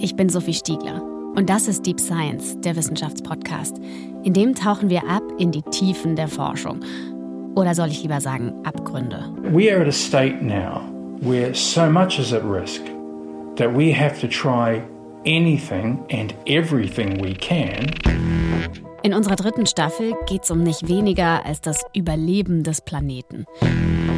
Ich bin Sophie Stiegler und das ist Deep Science, der Wissenschaftspodcast. In dem tauchen wir ab in die Tiefen der Forschung. Oder soll ich lieber sagen, Abgründe. We are at a state now where so much is at risk that we have to try anything and everything we can. In unserer dritten Staffel geht es um nicht weniger als das Überleben des Planeten.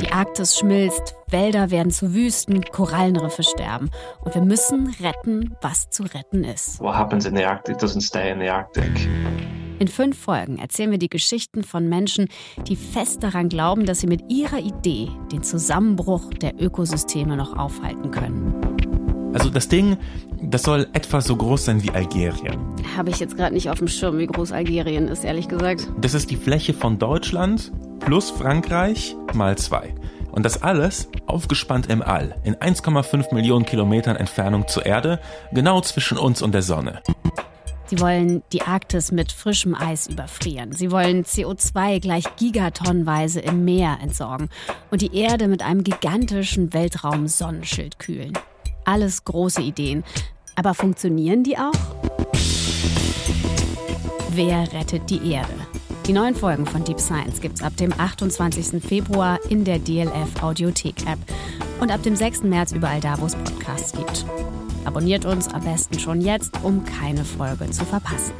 Die Arktis schmilzt, Wälder werden zu Wüsten, Korallenriffe sterben. Und wir müssen retten, was zu retten ist. What happens in the Arctic doesn't stay in the Arctic. In fünf Folgen erzählen wir die Geschichten von Menschen, die fest daran glauben, dass sie mit ihrer Idee den Zusammenbruch der Ökosysteme noch aufhalten können. Also das Ding, das soll etwa so groß sein wie Algerien. Habe ich jetzt gerade nicht auf dem Schirm, wie groß Algerien ist, ehrlich gesagt. Das ist die Fläche von Deutschland plus Frankreich mal zwei. Und das alles aufgespannt im All, in 1,5 Millionen Kilometern Entfernung zur Erde, genau zwischen uns und der Sonne. Sie wollen die Arktis mit frischem Eis überfrieren. Sie wollen CO2 gleich gigatonnenweise im Meer entsorgen und die Erde mit einem gigantischen Weltraum-Sonnenschild kühlen. Alles große Ideen. Aber funktionieren die auch? Wer rettet die Erde? Die neuen Folgen von Deep Science gibt's ab dem 28. Februar in der DLF Audiothek App und ab dem 6. März überall da, wo es Podcasts gibt. Abonniert uns am besten schon jetzt, um keine Folge zu verpassen.